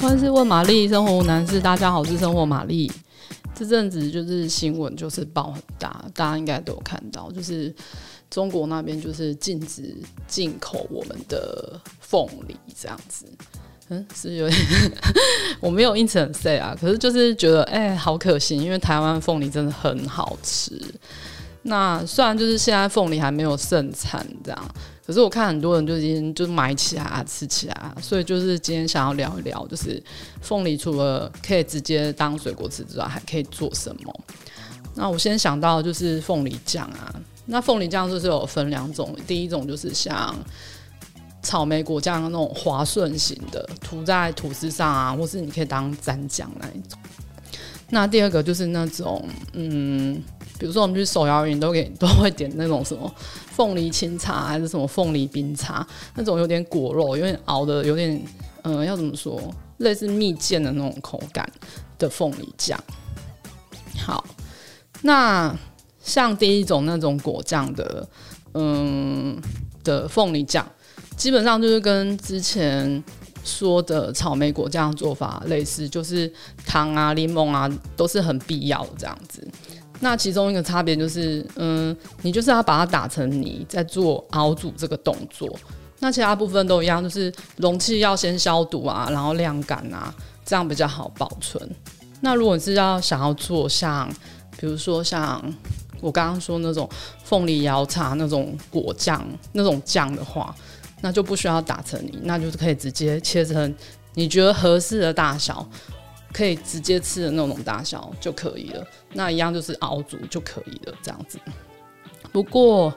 欢迎是问玛丽，生活无难事。大家好，我是生活玛丽。这阵子就是新闻就是爆很大，大家应该都有看到，就是中国那边就是禁止进口我们的凤梨这样子。嗯，是有点 我没有因此很 say 啊，可是就是觉得哎、好可惜，因为台湾凤梨真的很好吃。那虽然就是现在凤梨还没有盛产这样。可是我看很多人就已经就买起来啊，吃起来啊，所以就是今天想要聊一聊，就是凤梨除了可以直接当水果吃之外，还可以做什么？那我先想到就是凤梨酱啊，那凤梨酱就是有分两种，第一种就是像草莓果酱那种滑顺型的，涂在吐司上啊，或是你可以当蘸酱那一种。那第二个就是那种嗯。比如说我们去手摇饮都给都会点那种什么凤梨清茶还是什么凤梨冰茶，那种有点果肉，有点熬的有点嗯、要怎么说，类似蜜饯的那种口感的凤梨酱。好，那像第一种那种果酱的嗯的凤梨酱，基本上就是跟之前说的草莓果酱做法类似，就是糖啊、柠檬啊都是很必要的这样子。那其中一个差别就是，嗯，你就是要把它打成泥，再做熬煮这个动作。那其他部分都一样，就是容器要先消毒啊，然后晾干啊，这样比较好保存。那如果你是要想要做像，比如说像我刚刚说那种凤梨摇茶那种果酱那种酱的话，那就不需要打成泥，那就是可以直接切成你觉得合适的大小。可以直接吃的那种大小就可以了，那一样就是熬煮就可以了，这样子。不过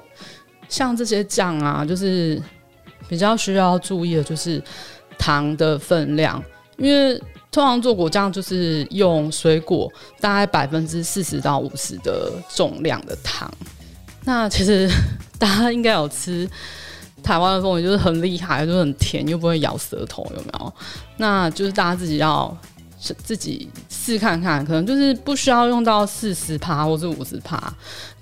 像这些酱啊，就是比较需要注意的，就是糖的分量，因为通常做果酱就是用水果大概百分之四十到五十的重量的糖。那其实大家应该有吃 台湾的凤梨，就是很厉害，就是很甜又不会咬舌头，有没有？那就是大家自己要。自己试看看，可能就是不需要用到四十趴或是五十趴，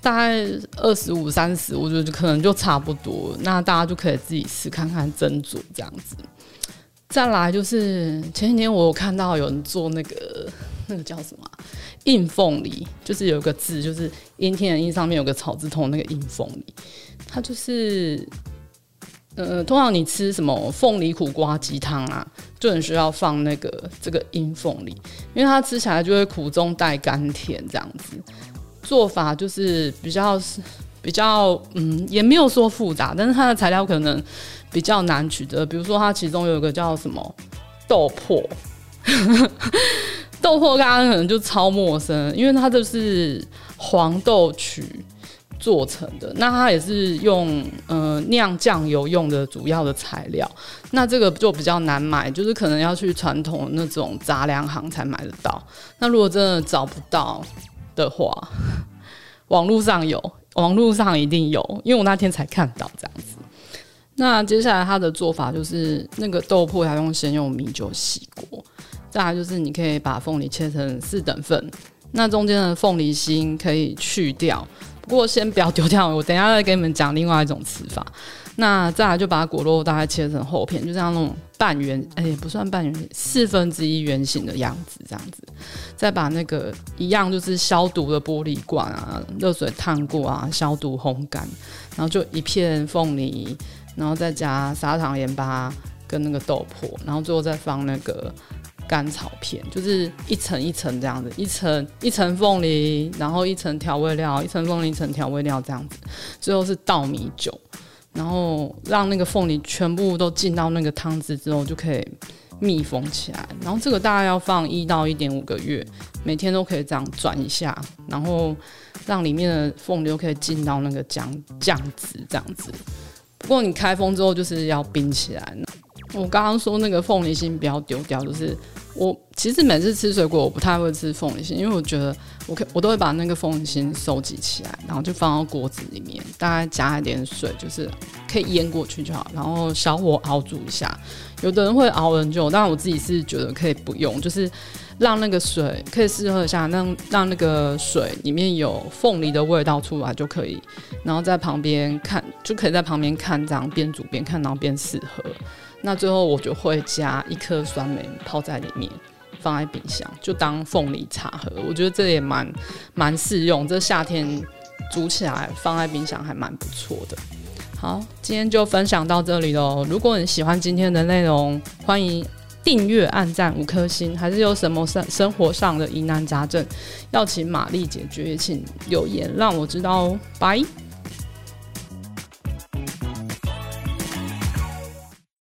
大概二十五、三十，我觉得可能就差不多。那大家就可以自己试看看斟酌这样子。再来就是前几天我有看到有人做那个那个叫什么荫凤梨，就是有个字，就是阴天的阴上面有个草字头，那个荫凤梨，它就是。呃，通常你吃什么凤梨苦瓜鸡汤啊，就很需要放那个这个阴凤梨，因为它吃起来就会苦中带甘甜这样子。做法就是比较是 比较嗯，也没有说复杂，但是它的材料可能比较难取得。比如说它其中有一个叫什么豆粕，豆粕大家可能就超陌生，因为它就是黄豆曲。做成的，那它也是用呃酿酱油用的主要的材料，那这个就比较难买，就是可能要去传统那种杂粮行才买得到。那如果真的找不到的话，网络上有，网络上一定有，因为我那天才看到这样子。那接下来它的做法就是那个豆粕要用先用米酒洗过，再来就是你可以把凤梨切成四等份，那中间的凤梨心可以去掉。不过先不要丢掉，我等一下再给你们讲另外一种吃法。那再来就把果肉大概切成厚片，就像那种半圆，哎、欸，不算半圆，四分之一圆形的样子，这样子。再把那个一样就是消毒的玻璃罐啊，热水烫过啊，消毒烘干，然后就一片凤梨，然后再加砂糖、盐巴跟那个豆粕，然后最后再放那个。甘草片就是一层一层这样子，一层一层凤梨，然后一层调味料，一层凤梨，一层调味料这样子，最后是倒米酒，然后让那个凤梨全部都进到那个汤汁之后，就可以密封起来。然后这个大概要放一到一点五个月，每天都可以这样转一下，然后让里面的凤梨都可以进到那个酱酱汁这样子。不过你开封之后就是要冰起来。我刚刚说那个凤梨心不要丢掉，就是。我其实每次吃水果，我不太会吃凤梨心，因为我觉得我可我都会把那个凤梨心收集起来，然后就放到锅子里面，大概加一点水，就是可以淹过去就好，然后小火熬煮一下。有的人会熬很久，但我自己是觉得可以不用，就是让那个水可以试喝一下，让让那个水里面有凤梨的味道出来就可以，然后在旁边看，就可以在旁边看，这样边煮边看，然后边试喝。那最后我就会加一颗酸梅泡在里面，放在冰箱，就当凤梨茶喝。我觉得这也蛮蛮适用，这夏天煮起来放在冰箱还蛮不错的。好，今天就分享到这里喽。如果你喜欢今天的内容，欢迎订阅、按赞五颗星。还是有什么生生活上的疑难杂症要请玛丽解决，请留言让我知道哦。拜。